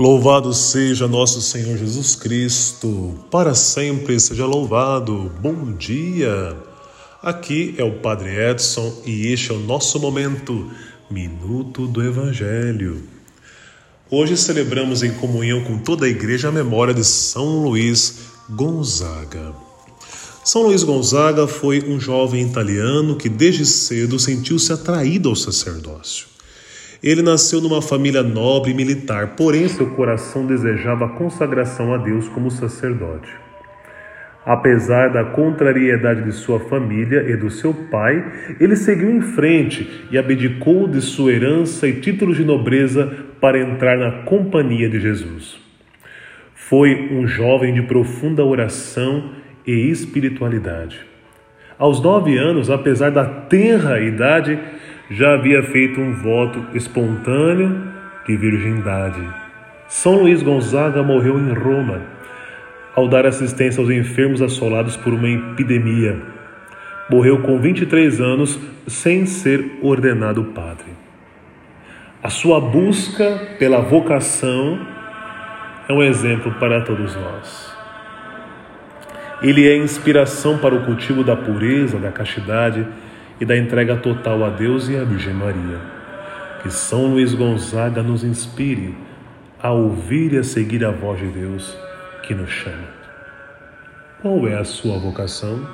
Louvado seja nosso Senhor Jesus Cristo, para sempre seja louvado. Bom dia! Aqui é o Padre Edson e este é o nosso momento, Minuto do Evangelho. Hoje celebramos em comunhão com toda a igreja a memória de São Luís Gonzaga. São Luís Gonzaga foi um jovem italiano que desde cedo sentiu-se atraído ao sacerdócio. Ele nasceu numa família nobre e militar, porém seu coração desejava a consagração a Deus como sacerdote. Apesar da contrariedade de sua família e do seu pai, ele seguiu em frente e abdicou de sua herança e títulos de nobreza para entrar na companhia de Jesus. Foi um jovem de profunda oração e espiritualidade. Aos nove anos, apesar da tenra idade, já havia feito um voto espontâneo de virgindade. São Luís Gonzaga morreu em Roma ao dar assistência aos enfermos assolados por uma epidemia. Morreu com 23 anos sem ser ordenado padre. A sua busca pela vocação é um exemplo para todos nós. Ele é inspiração para o cultivo da pureza, da castidade e da entrega total a Deus e à Virgem Maria. Que São Luís Gonzaga nos inspire a ouvir e a seguir a voz de Deus que nos chama. Qual é a sua vocação?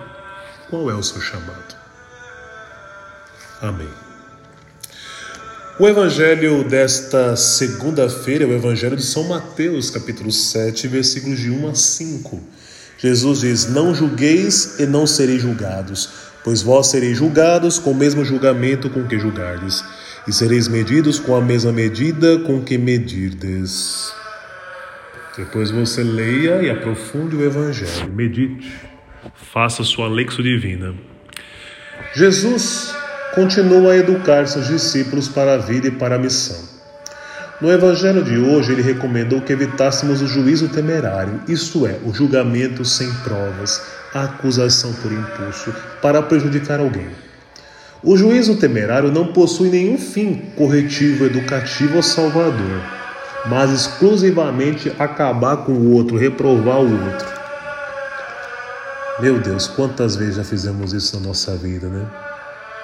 Qual é o seu chamado? Amém. O evangelho desta segunda-feira é o evangelho de São Mateus, capítulo 7, versículos de 1 a 5. Jesus diz: Não julgueis e não sereis julgados pois vós sereis julgados com o mesmo julgamento com que julgardes, e sereis medidos com a mesma medida com que medirdes. Depois você leia e aprofunde o Evangelho, medite, faça sua lexo divina. Jesus continua a educar seus discípulos para a vida e para a missão. No Evangelho de hoje, ele recomendou que evitássemos o juízo temerário, isto é, o julgamento sem provas, a acusação por impulso para prejudicar alguém. O juízo temerário não possui nenhum fim corretivo, educativo ou salvador, mas exclusivamente acabar com o outro, reprovar o outro. Meu Deus, quantas vezes já fizemos isso na nossa vida, né?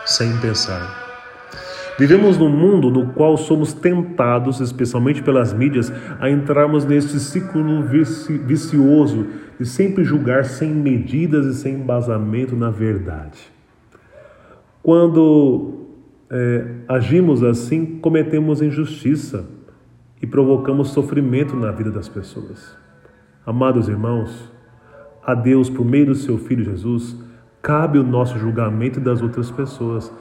Sem pensar. Vivemos num mundo no qual somos tentados, especialmente pelas mídias, a entrarmos nesse ciclo vicioso de sempre julgar sem medidas e sem embasamento na verdade. Quando é, agimos assim, cometemos injustiça e provocamos sofrimento na vida das pessoas. Amados irmãos, a Deus, por meio do seu Filho Jesus, cabe o nosso julgamento das outras pessoas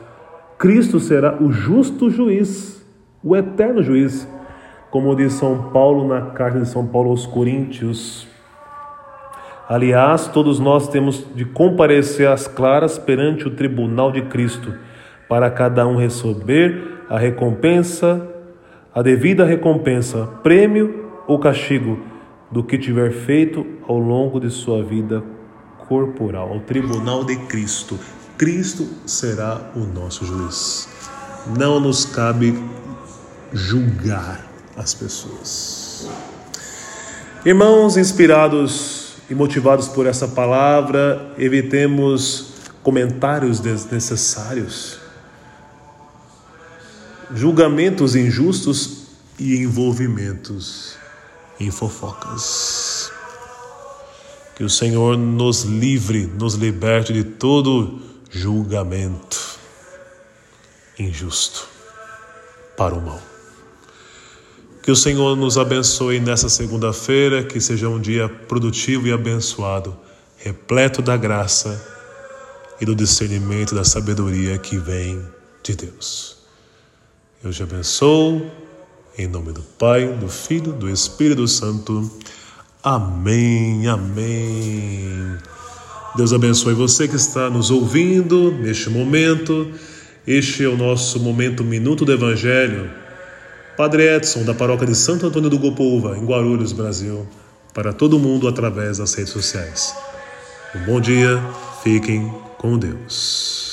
Cristo será o justo juiz, o eterno juiz, como diz São Paulo na carta de São Paulo aos Coríntios. Aliás, todos nós temos de comparecer às claras perante o tribunal de Cristo, para cada um receber a recompensa, a devida recompensa, prêmio ou castigo do que tiver feito ao longo de sua vida corporal, ao tribunal de Cristo. Cristo será o nosso juiz. Não nos cabe julgar as pessoas. Irmãos, inspirados e motivados por essa palavra, evitemos comentários desnecessários, julgamentos injustos e envolvimentos em fofocas. Que o Senhor nos livre, nos liberte de todo julgamento injusto para o mal. Que o Senhor nos abençoe nessa segunda-feira, que seja um dia produtivo e abençoado, repleto da graça e do discernimento da sabedoria que vem de Deus. Eu te abençoo, em nome do Pai, do Filho, do Espírito Santo. Amém, amém. Deus abençoe você que está nos ouvindo neste momento. Este é o nosso momento Minuto do Evangelho. Padre Edson, da paróquia de Santo Antônio do Gopouva, em Guarulhos, Brasil, para todo mundo através das redes sociais. Um bom dia, fiquem com Deus.